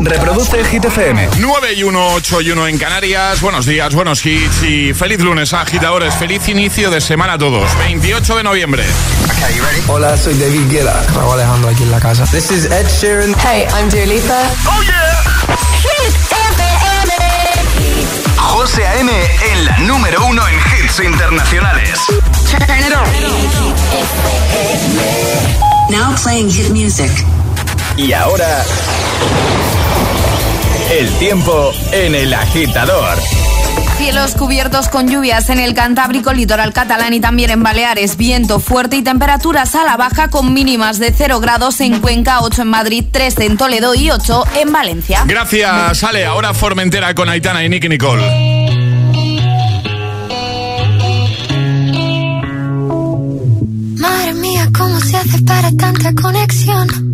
Reproduce Hit FM. 9 y 1, 8 y 1 en Canarias. Buenos días, buenos hits y feliz lunes, agitadores. Feliz inicio de semana a todos. 28 de noviembre. Hola, soy David Guetta. Raúl Alejandro aquí en la casa. This is Ed Sheeran. Hey, I'm Dua Lipa. ¡Oh, yeah! Hit FM. José A.M. en la número uno en hits internacionales. Turn it on. Now playing hit music. Y ahora... El tiempo en el agitador. Cielos cubiertos con lluvias en el Cantábrico, litoral catalán y también en Baleares. Viento fuerte y temperaturas a la baja con mínimas de 0 grados en Cuenca, 8 en Madrid, 3 en Toledo y 8 en Valencia. Gracias, Ale. Ahora Formentera con Aitana y Nicky Nicole. Madre mía, ¿cómo se hace para tanta conexión?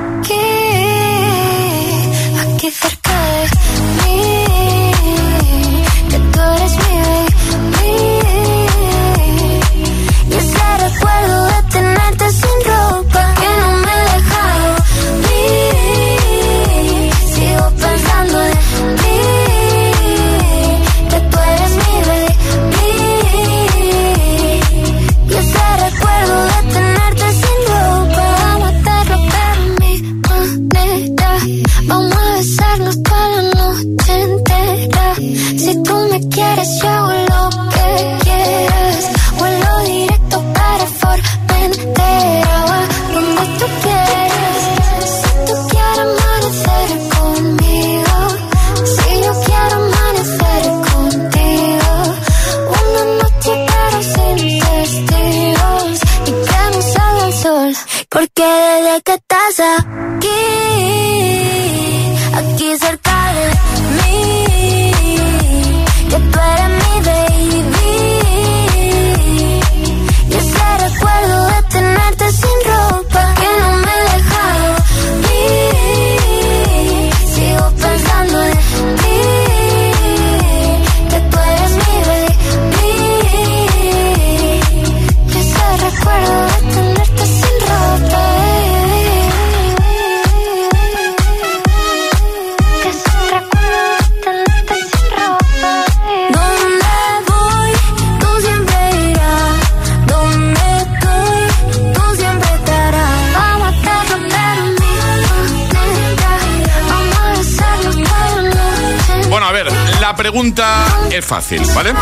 pregunta es fácil, ¿vale?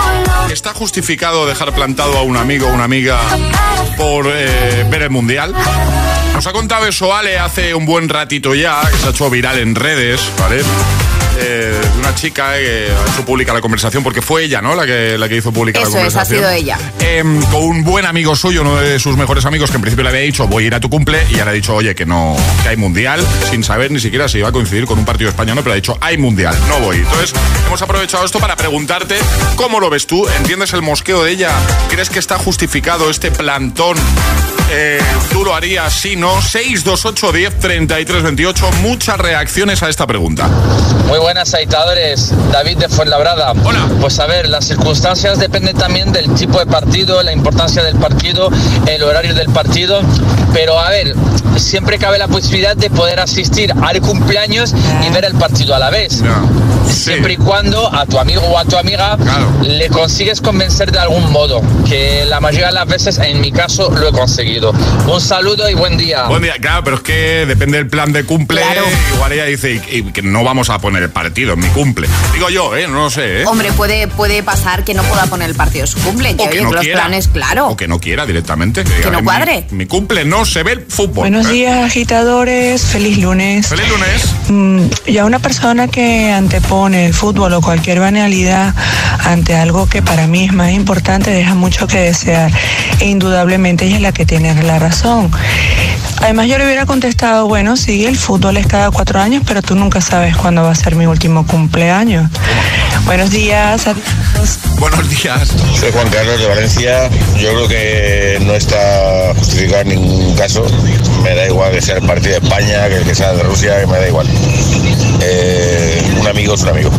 ¿Está justificado dejar plantado a un amigo o una amiga por eh, ver el mundial? Nos ha contado eso Ale hace un buen ratito ya, que se ha hecho viral en redes, ¿vale? Eh, de una chica que ha hecho pública la conversación, porque fue ella, ¿no? La que, la que hizo pública Eso la es, ha conversación. sido ella. Em, con un buen amigo suyo, uno de sus mejores amigos, que en principio le había dicho, voy a ir a tu cumple, y ahora ha dicho, oye, que no, que hay mundial, sin saber ni siquiera si iba a coincidir con un partido español, pero ha dicho, hay mundial, no voy. Entonces, hemos aprovechado esto para preguntarte, ¿cómo lo ves tú? ¿Entiendes el mosqueo de ella? ¿Crees que está justificado este plantón eh, tú lo harías, sí, no. 628 10 33 28. Muchas reacciones a esta pregunta. Muy buenas, agitadores. David de Fuenlabrada. Hola. Pues a ver, las circunstancias dependen también del tipo de partido, la importancia del partido, el horario del partido. Pero a ver, siempre cabe la posibilidad de poder asistir al cumpleaños y ver el partido a la vez. Siempre y cuando a tu amigo o a tu amiga Claro. le consigues convencer de algún modo, que la mayoría de las veces, en mi caso, lo he conseguido. Un saludo y buen día. Buen día, claro, pero es que depende del plan de cumple. Claro. Igual ella dice y- y que no vamos a poner el partido en mi cumple. Digo yo, ¿eh? No lo sé, ¿eh? Hombre, puede, puede pasar que no pueda poner el partido su cumple. Que, O que oye, no que los quiera. planes, claro. O que no quiera directamente. Que, diga, no cuadre. Mi, mi cumple no se ve el fútbol. Buenos ¿eh? días, agitadores. Feliz lunes. Feliz lunes. Mm, Y a una persona que antepone el fútbol o cualquier banalidad ante algo que para mí es más importante deja mucho que desear. E indudablemente ella es la que tiene la razón. Además yo le hubiera contestado, bueno, sí, el fútbol es cada cuatro años, pero tú nunca sabes cuándo va a ser mi último cumpleaños. Buenos días, adiós. Buenos días. Soy Juan Carlos de Valencia. Yo creo que no está justificado en ningún caso. Me da igual que sea el partido de España, que el que sea de Rusia, que me da igual. Eh, un amigo es un amigo.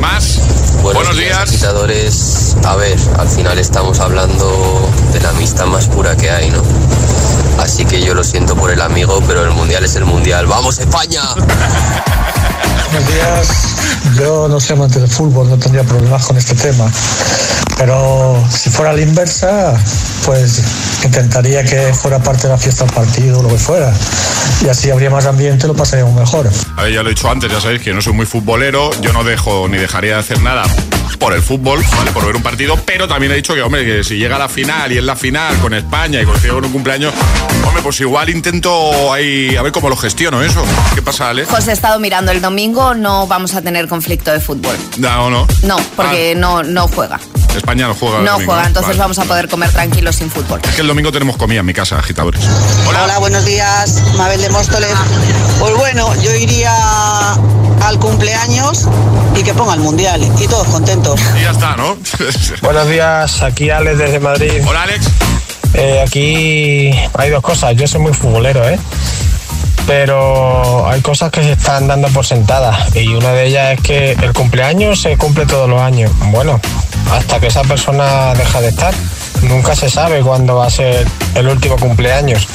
Más. Buenos, días. agitadores. A ver, al final estamos hablando de la amistad más pura que hay, ¿no? Así que yo lo siento por el amigo, pero el mundial es el mundial. ¡Vamos, España! Buenos días. Yo no soy amante del fútbol, no tendría problemas con este tema. Pero si fuera la inversa, pues intentaría que fuera parte de la fiesta del partido lo que fuera. Y así habría más ambiente, lo pasaríamos mejor. A ver, ya lo he dicho antes, ya sabéis que no soy muy futbolero, yo no dejo ni dejaría de hacer nada por el fútbol, ¿vale? Por ver un partido, pero también he dicho que, hombre, que si llega a la final y es la final con España y coincide con un cumpleaños, hombre, pues igual intento ahí a ver cómo lo gestiono eso. ¿Qué pasa, Ale? José he estado mirando el domingo, no vamos a tener conflicto de fútbol. No, no. No, porque no, no juega. Ah, España no juega. No domingo, juega, ¿eh? entonces Vale. vamos a poder comer tranquilos sin fútbol. Es que el domingo tenemos comida en mi casa, agitadores. Hola. Hola, buenos días, Mabel de Móstoles. Pues bueno, yo iría al cumpleaños y que ponga el mundial y todos contentos. Y ya está, ¿no? Buenos días, aquí Alex desde Madrid. Hola, Alex. Eh, aquí hay dos cosas. Yo soy muy futbolero, ¿eh? Pero hay cosas que se están dando por sentadas. Y una de ellas es que el cumpleaños se cumple todos los años. Bueno, hasta que esa persona deja de estar. Nunca se sabe cuándo va a ser el último cumpleaños.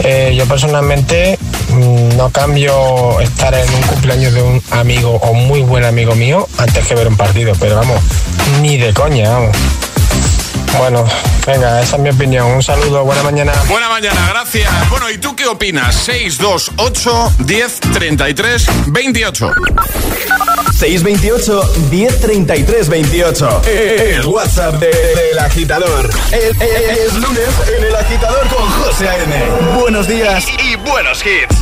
Eh, yo personalmente mm, no cambio estar en un cumpleaños de un amigo o muy buen amigo mío antes que ver un partido. Pero vamos, ni de coña, vamos. Bueno, venga, esa es mi opinión. Un saludo, buena mañana. Buena mañana, gracias. Bueno, ¿y tú qué opinas? 628 10 33 28. 628 1033 28. El WhatsApp de- del agitador. Es, es- es lunes en el agitador con José A.M. Buenos días y, y buenos hits.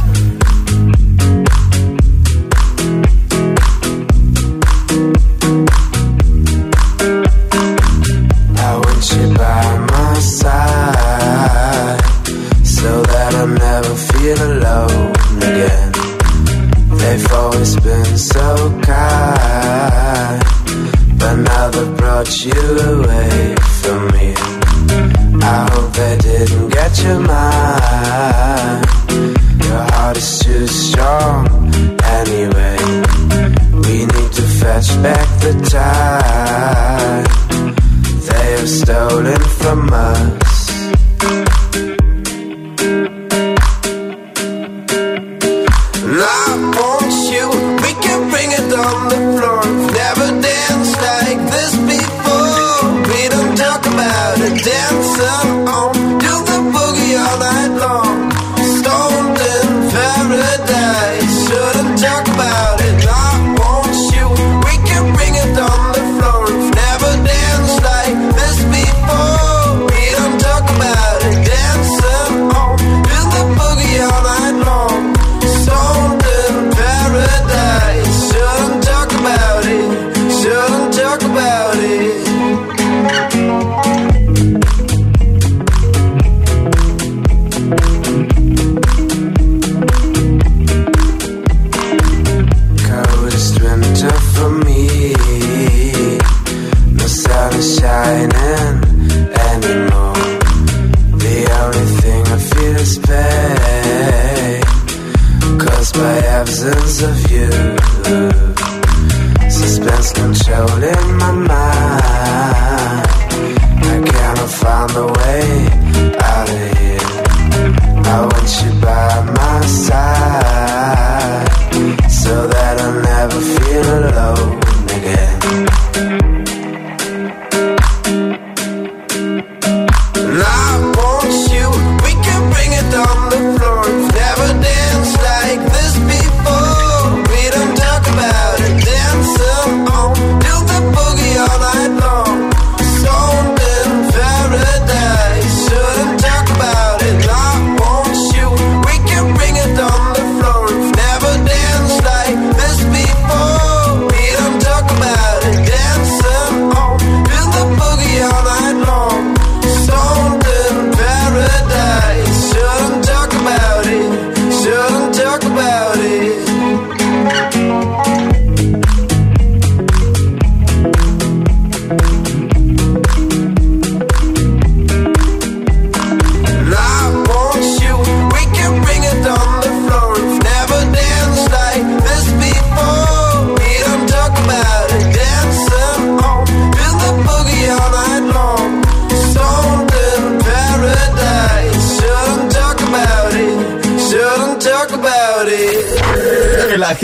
caused by absence of you. Suspense controlling my mind. I cannot find a way out of here. I want you by my side so that I never feel alone.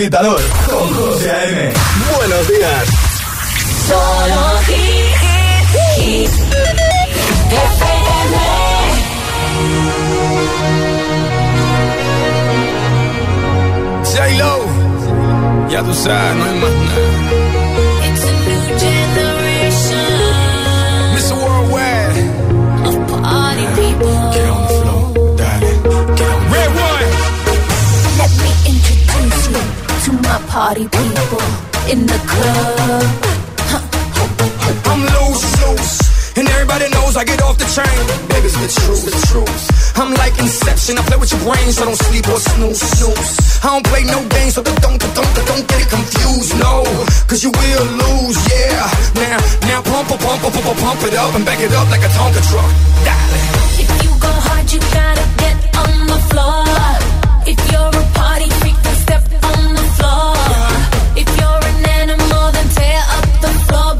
con José A.M. Buenos días. Solo hits. J-Lo, ya tú sabes, no hay más. And I play with your brains, so don't sleep or snooze. snooze. I don't play no games, so don't, don't, don't, don't get it confused, no. Cause you will lose, yeah. Now, now pump, pump, pump, pump, pump it up and back it up like a Tonka truck. Darling. If you go hard, you gotta get on the floor. If you're a party freak, then step on the floor. If you're an animal, then tear up the floor.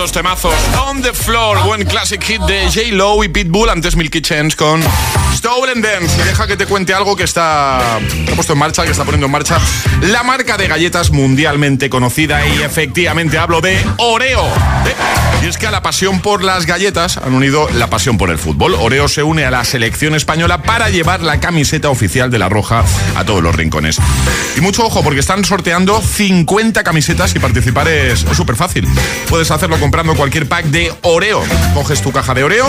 estos temazos. On the Floor, buen classic hit de J. Lo y Pitbull, antes Milky Chance con Stolen Dance. Y deja que te cuente algo que está puesto en marcha, que está poniendo en marcha la marca de galletas mundialmente conocida y efectivamente hablo de Oreo. Es que a la pasión por las galletas han unido la pasión por el fútbol. Oreo se une a la selección española para llevar la camiseta oficial de la Roja a todos los rincones. Y mucho ojo porque están sorteando 50 camisetas y participar es súper fácil. Puedes hacerlo comprando cualquier pack de Oreo. Coges tu caja de Oreo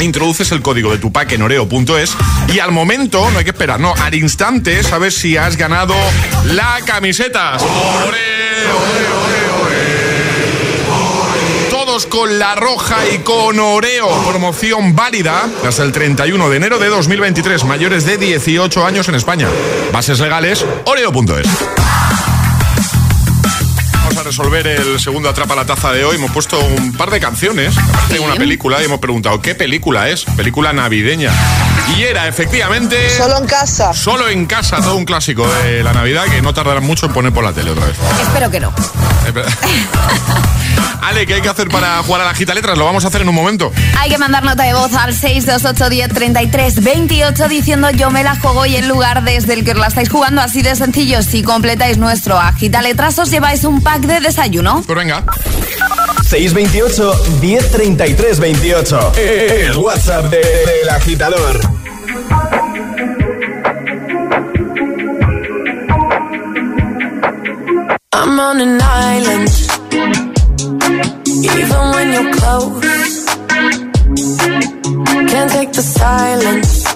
introduces el código de tu pack en oreo.es y al momento, no hay que esperar, no, al instante sabes si has ganado la camiseta. Todos con la roja y con Oreo. Promoción válida hasta el 31 de enero de 2023. Mayores de 18 años en España. Bases legales, oreo.es. Vamos a resolver el segundo Atrapa la Taza de hoy. Hemos puesto un par de canciones. Tengo una película y hemos preguntado qué película es. Película navideña. Y era efectivamente. Solo en casa. Solo en casa, todo un clásico de la Navidad que no tardará mucho en poner por la tele otra vez. Espero que no. Ale, ¿qué hay que hacer para jugar a la gita letras? Lo vamos a hacer en un momento. Hay que mandar nota de voz al 628 10 33 28 diciendo yo me la juego y el lugar desde el que os la estáis jugando así de sencillo. Si completáis nuestro agita letras os lleváis un pack de desayuno. Pues venga. 628 1033 28. El WhatsApp de- del agitador. I'm on an island. Close, can't take the silence.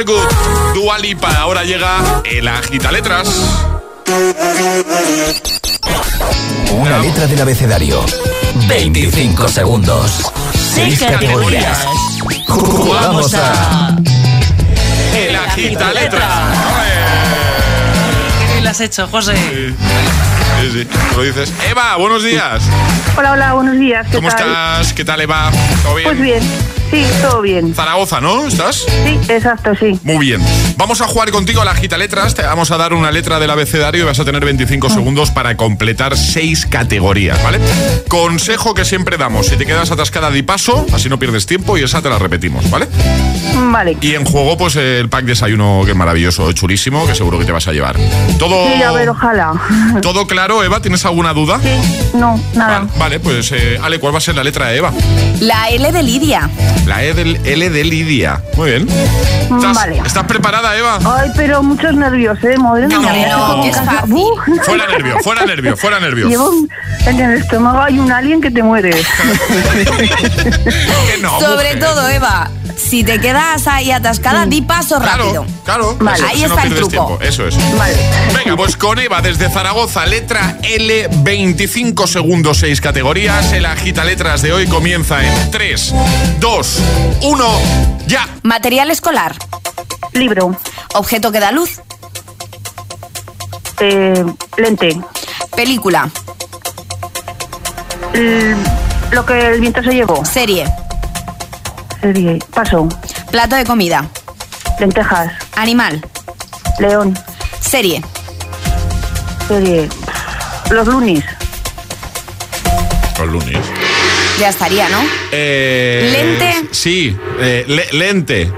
antes We Are Good, Dua Lipa, ahora llega el Agita Letras. Una letra del abecedario. 25 segundos. 6 categorías. Jugamos a. El Agita Letras. Qué bien lo has hecho, José. Sí, sí, lo dices. Eva, buenos días. Hola, hola, buenos días. ¿Qué ¿Cómo tal? estás? ¿Qué tal, Eva? ¿Todo bien? Pues bien, sí, todo bien. Zaragoza, ¿no? ¿Estás? Sí, exacto, sí. Muy bien. Vamos a jugar contigo a la gita letras. Te vamos a dar una letra del abecedario y vas a tener 25 segundos para completar seis categorías, ¿vale? Consejo que siempre damos. Si te quedas atascada, di paso, así no pierdes tiempo y esa te la repetimos, ¿vale? Vale. Y en juego, pues el pack desayuno que es maravilloso, chulísimo, que seguro que te vas a llevar. Todo, Sí, a ver, ojalá. todo claro, Eva. ¿Tienes alguna duda? No, nada. Vale, pues eh, Ale, ¿cuál va a ser la letra de Eva? La L de Lidia. La E del L de Lidia. Muy bien. ¿Estás, Vale. ¿estás preparada, Eva? Ay, pero muchos nervios, ¿eh? Madre mía, No, es fácil. Fuera nervio, fuera nervio, fuera nervio. Llevo en el estómago hay un alien que te muere. Que no, Sobre mujer. todo, Eva, si te quedas ahí atascada, di paso rápido. Claro, Vale. eso, Ahí no está el pierdes truco. tiempo, Eso es. Vale. Venga, pues con Eva desde Zaragoza, letra L, 25 segundos, 6 categorías. El agita letras de hoy comienza en 3, 2, 1, ya. Material escolar. Libro. Objeto que da luz. Eh, lente. Película. L- lo que el viento se llevó. Serie. Serie. Paso. Plato de comida. Lentejas. Animal. León. Serie. Serie. Los lunis. Los lunes. Ya estaría, ¿no? Eh, ¿Lente? Sí, eh, le- lente.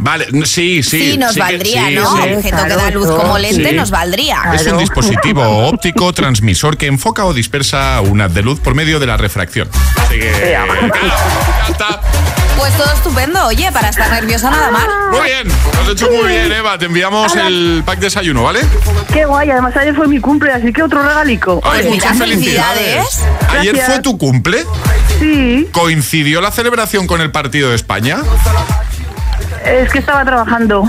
Vale, sí, sí. Sí, nos valdría, sí, ¿no? sí. Objeto que da luz como lente Sí. nos valdría. Es un dispositivo óptico transmisor que enfoca o dispersa un haz de luz por medio de la refracción. Así que. claro, ya está. Pues todo estupendo, oye, para estar nerviosa nada mal. Muy bien, lo has hecho muy bien, Eva. Te enviamos el pack desayuno, ¿vale? Qué guay, además ayer fue mi cumple, así que otro regalico. Ay, muchas felicidades. Ayer Gracias. fue tu cumple. Sí, ¿Coincidió la celebración con el partido de España? es que estaba trabajando.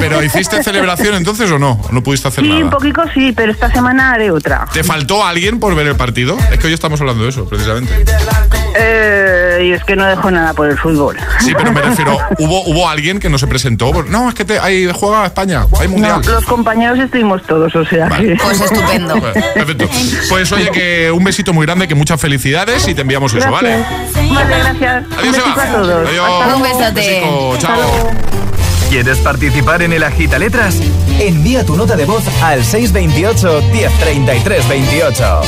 ¿Pero hiciste celebración entonces o no? ¿No pudiste hacer Sí, un nada? poquito sí, pero esta semana haré otra. ¿Te faltó alguien por ver el partido? Es que hoy estamos hablando de eso, precisamente. Eh, y es que no dejo nada por el fútbol. Sí, pero me refiero, ¿hubo, hubo alguien que no se presentó? No, es que te, hay, juega España, hay No, mundial. los compañeros estuvimos todos, o sea que... Pues estupendo. Bueno, Perfecto. Pues oye, que un besito muy grande, que muchas felicidades y te enviamos eso, ¿vale? Vale, gracias. Adiós, un besito a todos. Adiós. Hasta luego. Un besote. Chao. ¿Quieres participar en el Agita Letras? Envía tu nota de voz al 628 1033 28.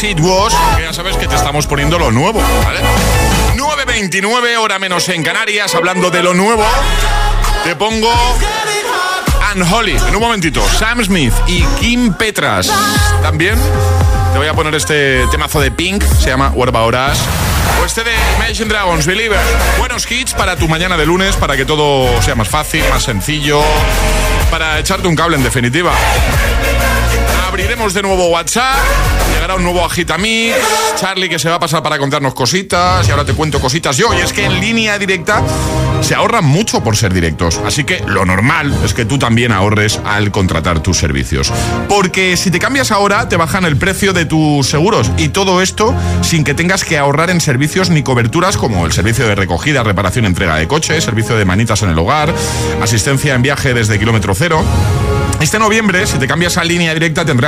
Wash, que ya sabes que te estamos poniendo lo nuevo, ¿vale? 9.29, hora menos en Canarias, hablando de lo nuevo. Te pongo Unholy. En un momentito, Sam Smith y Kim Petras. También te voy a poner este temazo de Pink, se llama What About Us. O este de Imagine Dragons, Believer. Buenos hits para tu mañana de lunes, para que todo sea más fácil, más sencillo, para echarte un cable en definitiva. Abriremos de nuevo WhatsApp, llegará un nuevo Agitamix, Charlie que se va a pasar para contarnos cositas y ahora te cuento cositas yo. Y es que en línea directa se ahorran mucho por ser directos, así que lo normal es que tú también ahorres al contratar tus servicios. Porque si te cambias ahora te bajan el precio de tus seguros y todo esto sin que tengas que ahorrar en servicios ni coberturas como el servicio de recogida, reparación, entrega de coche, servicio de manitas en el hogar, asistencia en viaje desde kilómetro cero. Este noviembre, si te cambias a línea directa, tendrás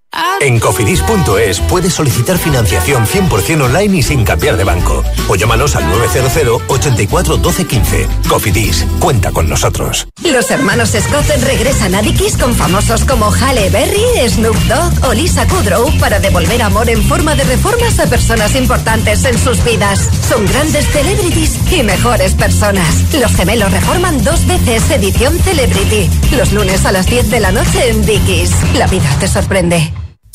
En cofidis.es puedes solicitar financiación 100% online y sin cambiar de banco. O llámanos al 900 84 12 15. Cofidis, cuenta con nosotros. Los hermanos Scott regresan a Dickies con famosos como Halle Berry, Snoop Dogg o Lisa Kudrow para devolver amor en forma de reformas a personas importantes en sus vidas. Son grandes celebrities y mejores personas. Los gemelos reforman dos veces edición Celebrity. Los lunes a las 10 de la noche en Dickies. La vida te sorprende.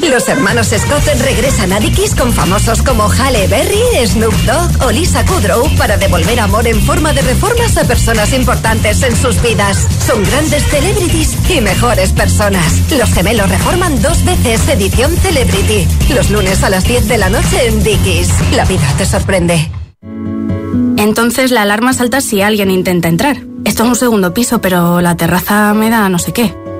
Los hermanos Scott regresan a Dickies con famosos como Halle Berry, Snoop Dogg o Lisa Kudrow para devolver amor en forma de reformas a personas importantes en sus vidas. Son grandes celebrities y mejores personas. Los gemelos reforman dos veces edición Celebrity. Los lunes a las 10 de la noche en Dickies. La vida te sorprende. Entonces la alarma salta si alguien intenta entrar. Esto es un segundo piso, pero la terraza me da no sé qué.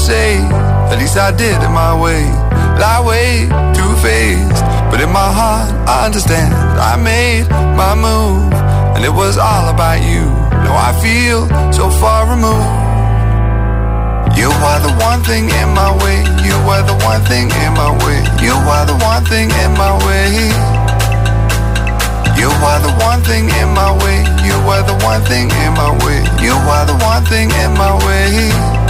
say? At least I did it my way. Lie way too faced, but in my heart I understand. I made my move, and it was all about you. Now I feel so far removed. You are the one thing in my way. You are the one thing in my way. You are the one thing in my way. You are the one thing in my way. You are the one thing in my way. You are the one thing in my way.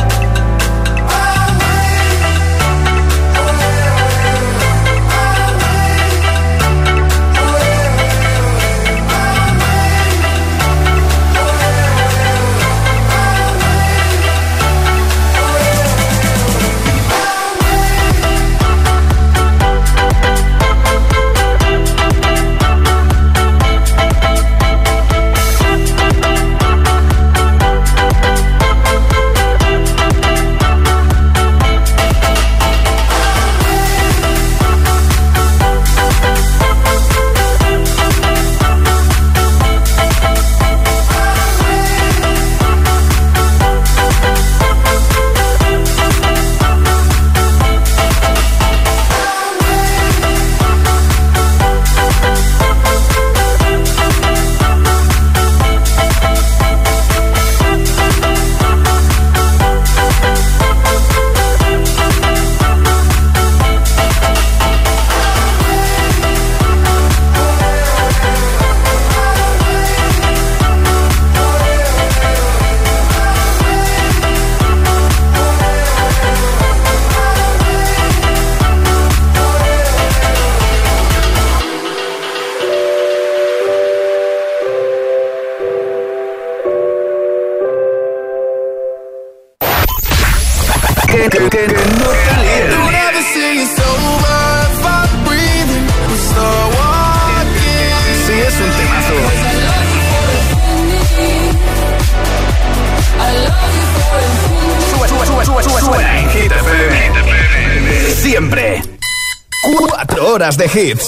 Horas de hits.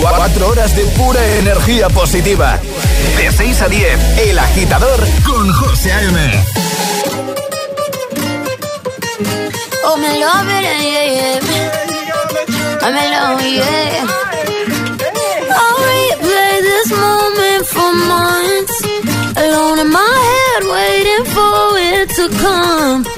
4 horas de pura energía positiva. De 6 a 10, El Agitador con José A.M. Oh, me love it, yeah, yeah. I'm in love, yeah. I'll replay this moment for months. Alone in my head, waiting for it to come.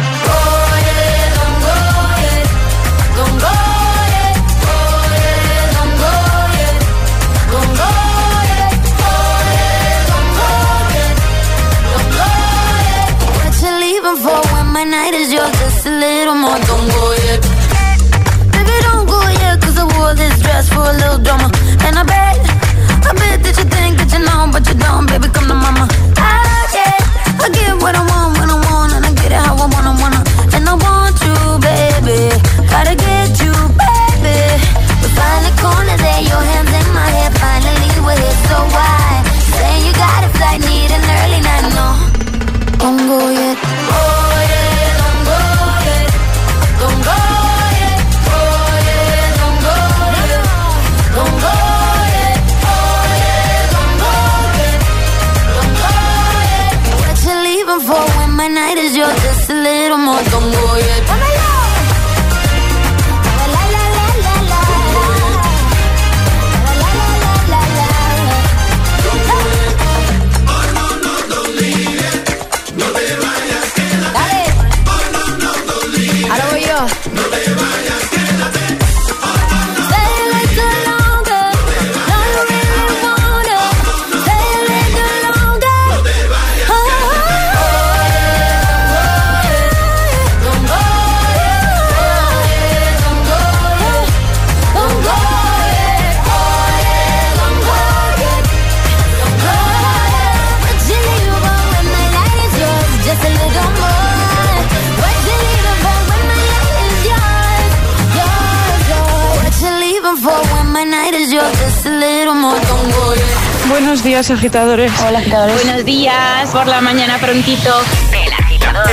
Agitadores. Hola, agitadores. Buenos días, por la mañana prontito.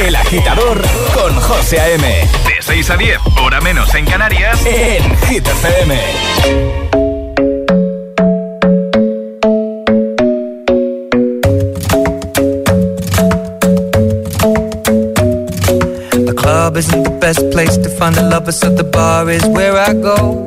El Agitador con José A.M. De 6 a 10, hora menos en Canarias, en Hit FM. The club isn't the best place to find the lovers, so the bar is where I go.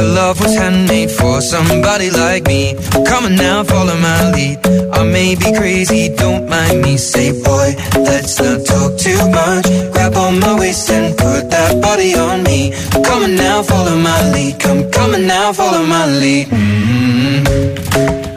Your love was handmade for somebody like me. Come on now, follow my lead. I may be crazy, don't mind me. Say, boy, let's not talk too much. Grab on my waist and put that body on me. Come on now, follow my lead. Come, come on now, follow my lead. mm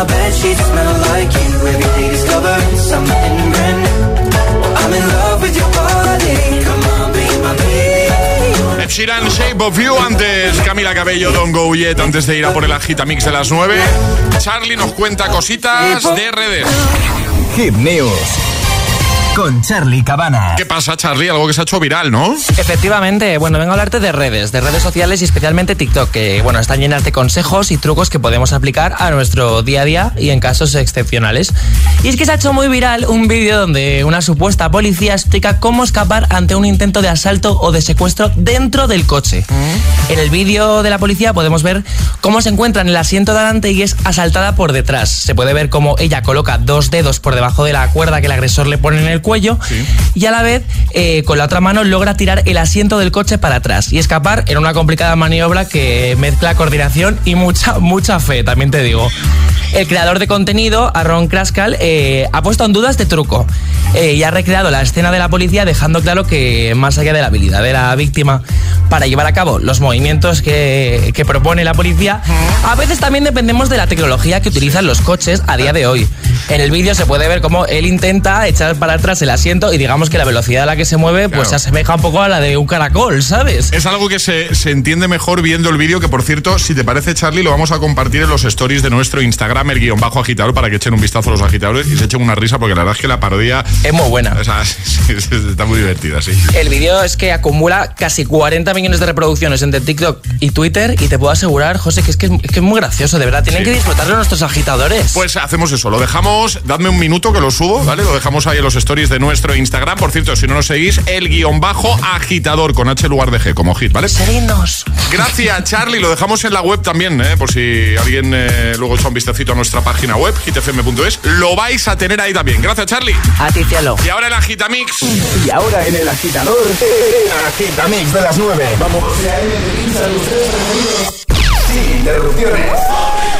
My bed sheets smell like you. Every day discovering something brand new. I'm in love with your body. Come on, be my baby. Ed Sheeran, Shape of You, antes Camila Cabello, Don't Go Yet, antes de ir a por el agitamix de las 9. Charlie nos cuenta cositas de redes. Hit News con Charlie Cabana. ¿Qué pasa, Charlie? Algo que se ha hecho viral, ¿no? Efectivamente, bueno, vengo a hablarte de redes, de redes sociales y especialmente TikTok, que bueno, están llenas de consejos y trucos que podemos aplicar a nuestro día a día y en casos excepcionales. Y es que se ha hecho muy viral un vídeo donde una supuesta policía explica cómo escapar ante un intento de asalto o de secuestro dentro del coche. En el vídeo de la policía podemos ver cómo se encuentra en el asiento de adelante y es asaltada por detrás. Se puede ver cómo ella coloca dos dedos por debajo de la cuerda que el agresor le pone en el cuello y a la vez eh, con la otra mano logra tirar el asiento del coche para atrás y escapar en una complicada maniobra que mezcla coordinación y mucha, mucha fe, también te digo. El creador de contenido, Aaron Kraskal, eh, ha puesto en duda este truco eh, y ha recreado la escena de la policía dejando claro que más allá de la habilidad de la víctima para llevar a cabo los movimientos que, que propone la policía, a veces también dependemos de la tecnología que utilizan los coches a día de hoy. En el vídeo se puede ver cómo él intenta echar para atrás el asiento y digamos que la velocidad a la que se mueve pues se asemeja un poco a la de un caracol, ¿sabes? Es algo que se, se entiende mejor viendo el vídeo, que por cierto, si te parece, Charlie, lo vamos a compartir en los stories de nuestro Instagram, el guion bajo agitador, para que echen un vistazo a los agitadores y se echen una risa, porque la verdad es que la parodia... Es muy buena. O sea, está muy divertida, sí. El vídeo es que acumula casi 40 millones de reproducciones entre TikTok y Twitter y te puedo asegurar, José, que es que es, que es muy gracioso, de verdad. Tienen Sí. que disfrutarlo nuestros agitadores. Pues hacemos eso, lo dejamos, dadme un minuto que lo subo, ¿vale? Lo dejamos ahí en los stories de nuestro Instagram. Por cierto, si no nos seguís, el guion bajo agitador con H en lugar de G, como hit, ¿vale? Seguidnos. Gracias, Charlie. Lo dejamos en la web también, ¿eh? por si alguien eh, luego echa un vistacito a nuestra página web, hitfm.es. Lo vais a tener ahí también. Gracias, Charlie. A ti, cielo. Y ahora el agitamix. Y ahora en el agitador, el agitamix de las 9. Vamos. Sin interrupciones.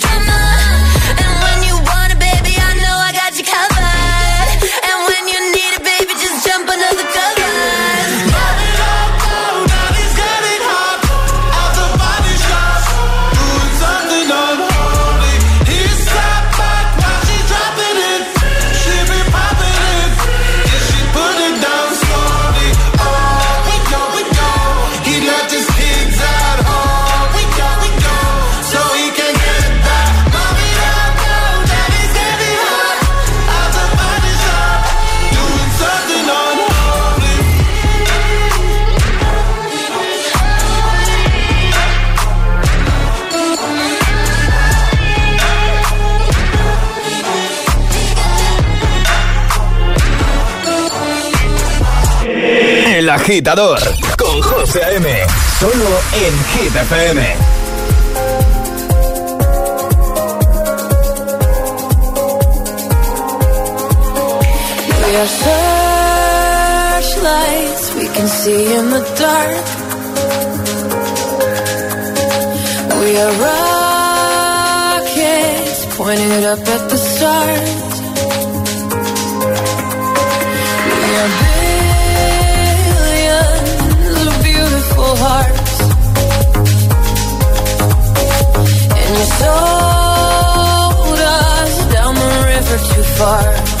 agitador con José M. Solo en Hit FM. We are searchlights we can see in the dark. We are rockets pointed up at the stars. We are and you sold us down the river too far.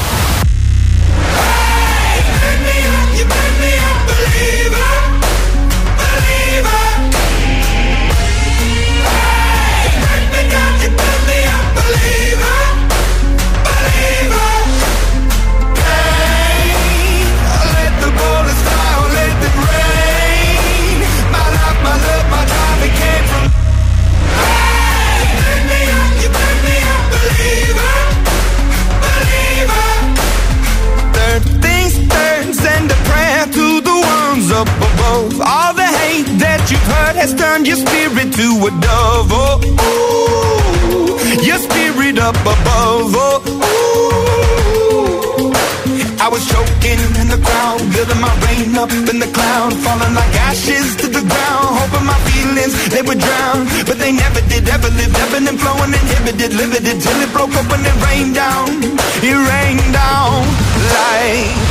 Ebbing and flowing, inhibited, limited till it broke up when it rained down. It rained down like.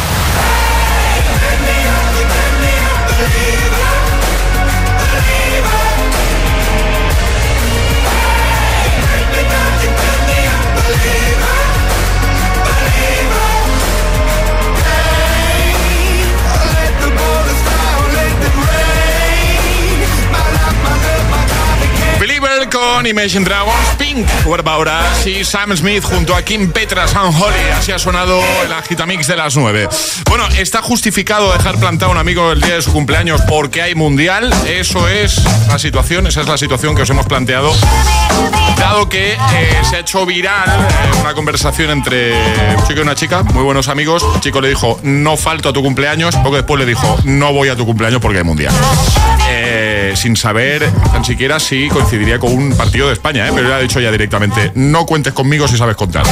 Believer con Imagine Dragons, Pink, About Us y Sam Smith junto a Kim Petras and Holly. Así ha sonado el agitamix de las 9. Bueno, está justificado dejar plantado un amigo el día de su cumpleaños porque hay mundial. Eso es la situación, esa es la situación que os hemos planteado. Dado que eh, se ha hecho viral eh, una conversación entre un chico y una chica, muy buenos amigos. El chico le dijo, no falto a tu cumpleaños. Poco después le dijo, no voy a tu cumpleaños porque hay mundial. Eh, sin saber tan siquiera si coincidiría con un partido de España, ¿eh? pero le ha dicho ya directamente, no cuentes conmigo si sabes contar.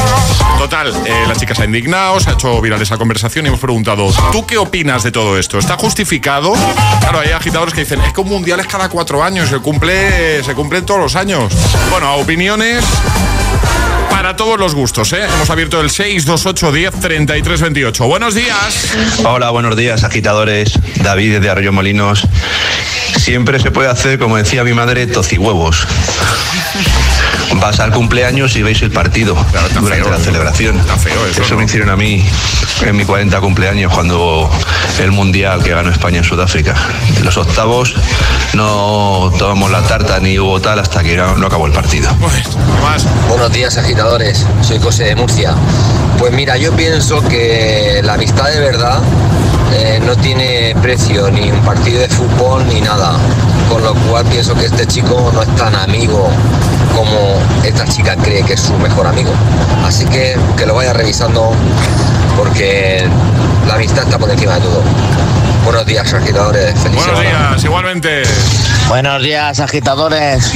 Total, eh, la chica se ha indignado, se ha hecho viral esa conversación y hemos preguntado, ¿tú qué opinas de todo esto? ¿Está justificado? Claro, hay agitadores que dicen, es que un mundial es cada cuatro años, se cumple, se cumplen todos los años. Bueno, opiniones para todos los gustos, ¿eh? Hemos abierto el 628 10 33 28. Buenos días. Hola, buenos días, agitadores. David de Arroyo Molinos. Siempre se puede hacer, como decía mi madre, tocihuevos. Vas al cumpleaños y veis el partido durante la celebración. eso me hicieron a mí en mi 40 cumpleaños cuando el mundial que ganó España en Sudáfrica. En los octavos no tomamos la tarta ni hubo tal hasta que no, no acabó el partido. Buenos días agitadores, soy José de Murcia. Pues mira, yo pienso que la amistad de verdad eh, no tiene precio, ni un partido de fútbol ni nada. Con lo cual pienso que este chico no es tan amigo como esta chica cree que es su mejor amigo. Así que que lo vaya revisando porque la amistad está por encima de todo. Buenos días agitadores, feliz Buenos semana. días, igualmente. Buenos días, agitadores.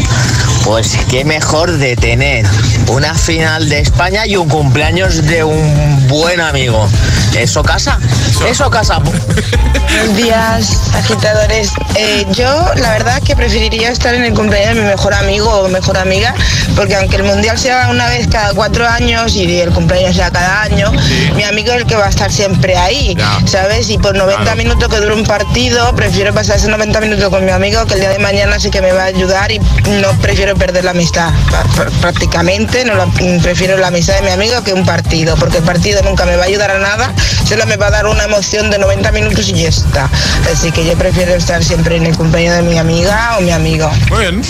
Pues qué mejor de tener una final de España y un cumpleaños de un buen amigo. ¿Eso casa? Eso casa. Buenos días, agitadores. Eh, yo, la verdad, que preferiría estar en el cumpleaños de mi mejor amigo o mejor amiga, porque aunque el mundial sea una vez cada cuatro años y el cumpleaños sea cada año, mi amigo es el que va a estar siempre ahí, ¿sabes? Y por 90 minutos que dure un partido, prefiero pasar esos 90 minutos con mi amigo, que el día de mañana sí que me va a ayudar y no prefiero perder la amistad. Pr- pr- Prácticamente no la- prefiero la amistad de mi amigo que un partido, porque el partido nunca me va a ayudar a nada, solo me va a dar una emoción de 90 minutos y ya está. Así que yo prefiero estar siempre en el cumpleaños de mi amiga o mi amigo. Muy bien.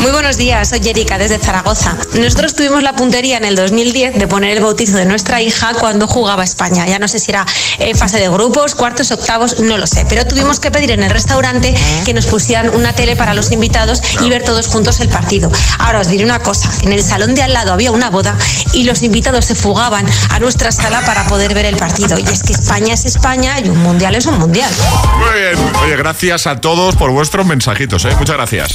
Muy buenos días, soy Erika desde Zaragoza. Nosotros tuvimos la puntería en el 2010 de poner el bautizo de nuestra hija cuando jugaba España. Ya no sé si era en fase de grupos, cuartos, octavos, no lo sé. Pero tuvimos que pedir en el restaurante que nos pusieran una tele para los invitados y ver todos juntos el partido. Ahora os diré una cosa, en el salón de al lado había una boda y los invitados se fugaban a nuestra sala para poder ver el partido. Y es que España es España y un mundial es un mundial. Muy bien. Oye, gracias a todos por vuestros mensajitos, ¿eh? Muchas gracias.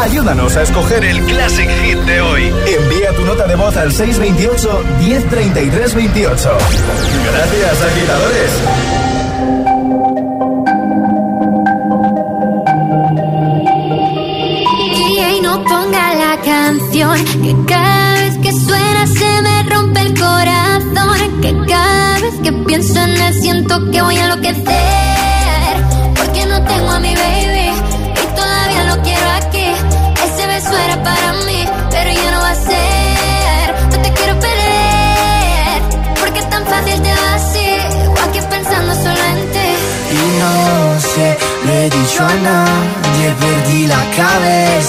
Ayúdanos a escoger el Classic Hit de hoy. Envía tu nota de voz al 628 1033 28. Gracias, agitadores. Ponga la canción que cada vez que suena se me rompe el corazón que cada vez que pienso en él siento que voy a enloquecer porque no tengo a mi baby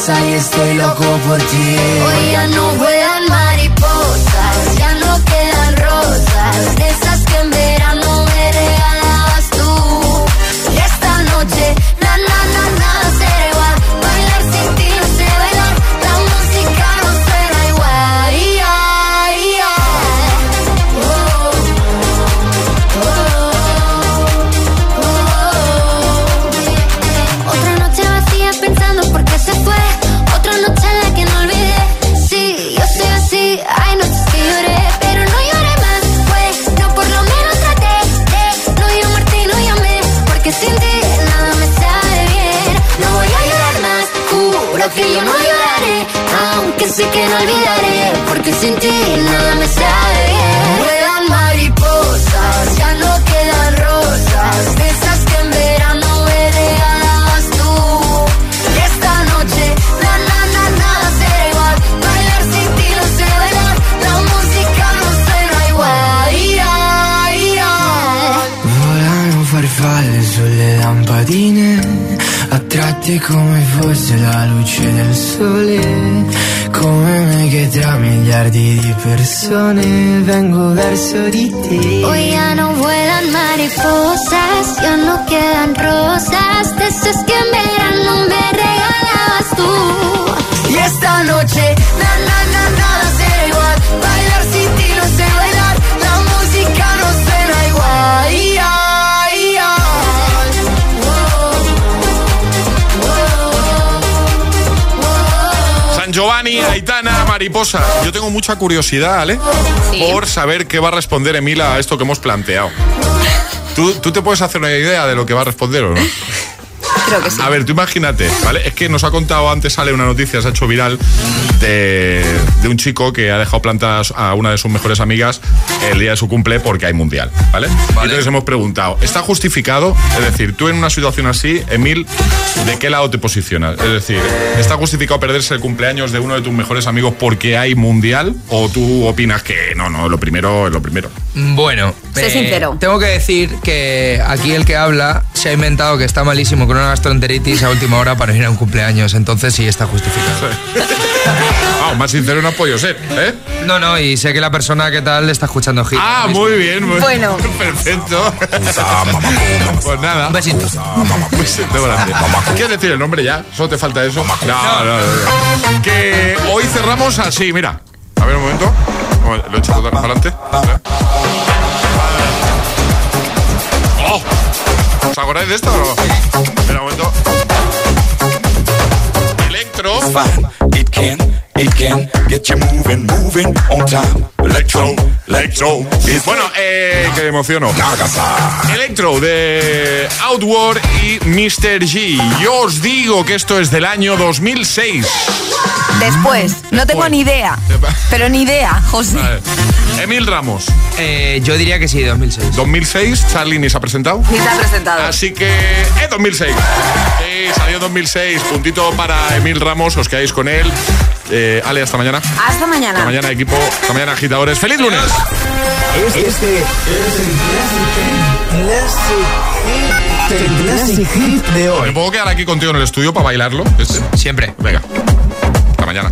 cabeza y estoy loco por ti. Hoy ya persone vengo verso di te. San Giovanni, Aitana, Mariposa. Yo tengo mucha curiosidad, ¿vale? Por saber qué va a responder Emila a esto que hemos planteado. ¿Tú, tú te puedes hacer una idea de lo que va a responder o no? Creo que sí. A ver, tú imagínate, ¿vale? Es que nos ha contado antes, sale una noticia, se ha hecho viral, de, de un chico que ha dejado plantadas a una de sus mejores amigas el día de su cumple porque hay mundial, ¿vale? Entonces hemos preguntado, ¿está justificado? Es decir, tú en una situación así, Emil, ¿de qué lado te posicionas? Es decir, ¿está justificado perderse el cumpleaños de uno de tus mejores amigos porque hay mundial? ¿O tú opinas que no, no, lo primero es lo primero? Bueno, Sé sincero. tengo que decir que aquí el que habla se ha inventado que está malísimo con una gastroenteritis a última hora para ir a un cumpleaños, entonces sí está justificado. Ah, más sincero no puedo ser, ¿eh? No, no, y sé que la persona que tal está escuchando hit. Ah, muy bien, muy Bueno. Perfecto. pues nada. Un besito. Un besito grande. ¿Quieres decir el nombre ya? ¿Solo te falta eso? No, no, no, no. Que hoy cerramos así, mira. A ver un momento. Lo he hecho para adelante. ¿Os acordáis de esto o? Espera un momento. Electro. It can, get you moving, moving on time. Electro, electro. Bueno, eh, que me emociono. Electro de Outward y Mr. G. Yo os digo que esto es del año 2006. Después, no tengo ni idea. Pero ni idea, José. Vale. Emil Ramos. Eh, yo diría que sí, 2006. 2006, Charlie ni se ha presentado. Ni te ha presentado. Así que es 2006. Salió 2006. Puntito para Emil Ramos, os quedáis con él. Eh, Ale, hasta mañana. Hasta Hasta mañana. mañana, equipo. Hasta mañana, agitadores. ¡Feliz lunes! Este, este es el Classic, Classic Hit de hoy. ¿Me puedo quedar aquí contigo en el estudio para bailarlo? Este? Siempre. Venga. Hasta mañana.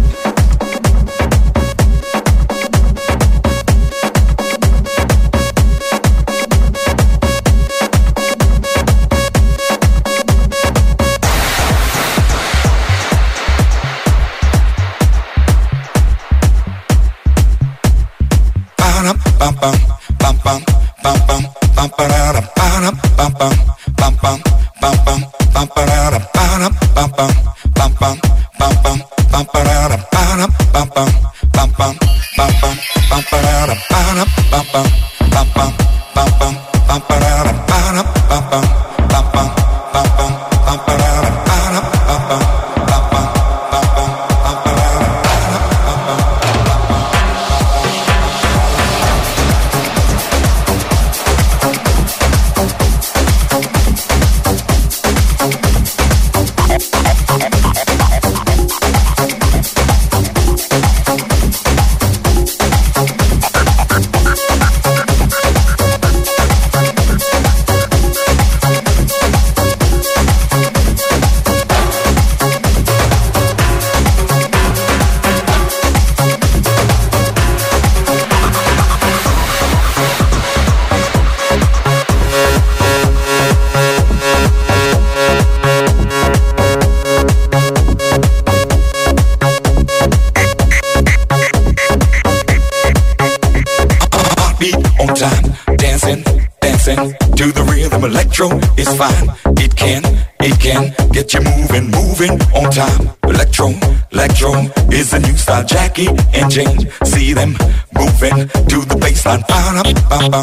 pa pa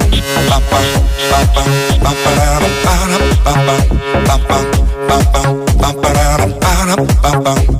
pa pa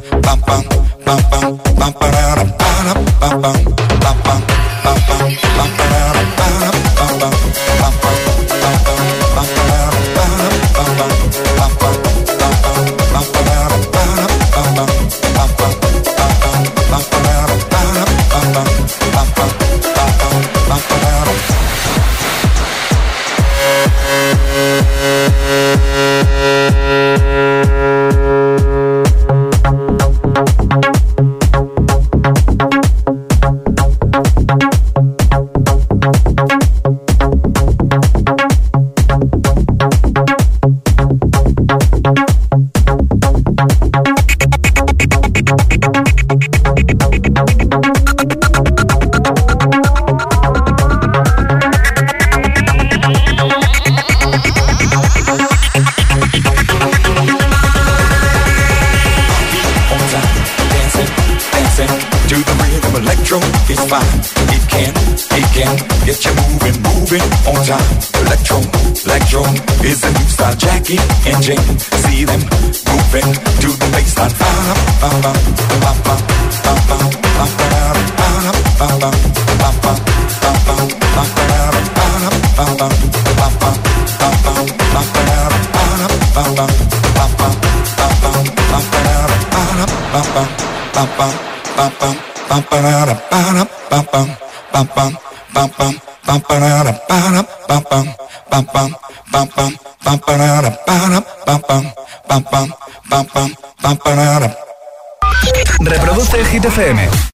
Reproduce Hit.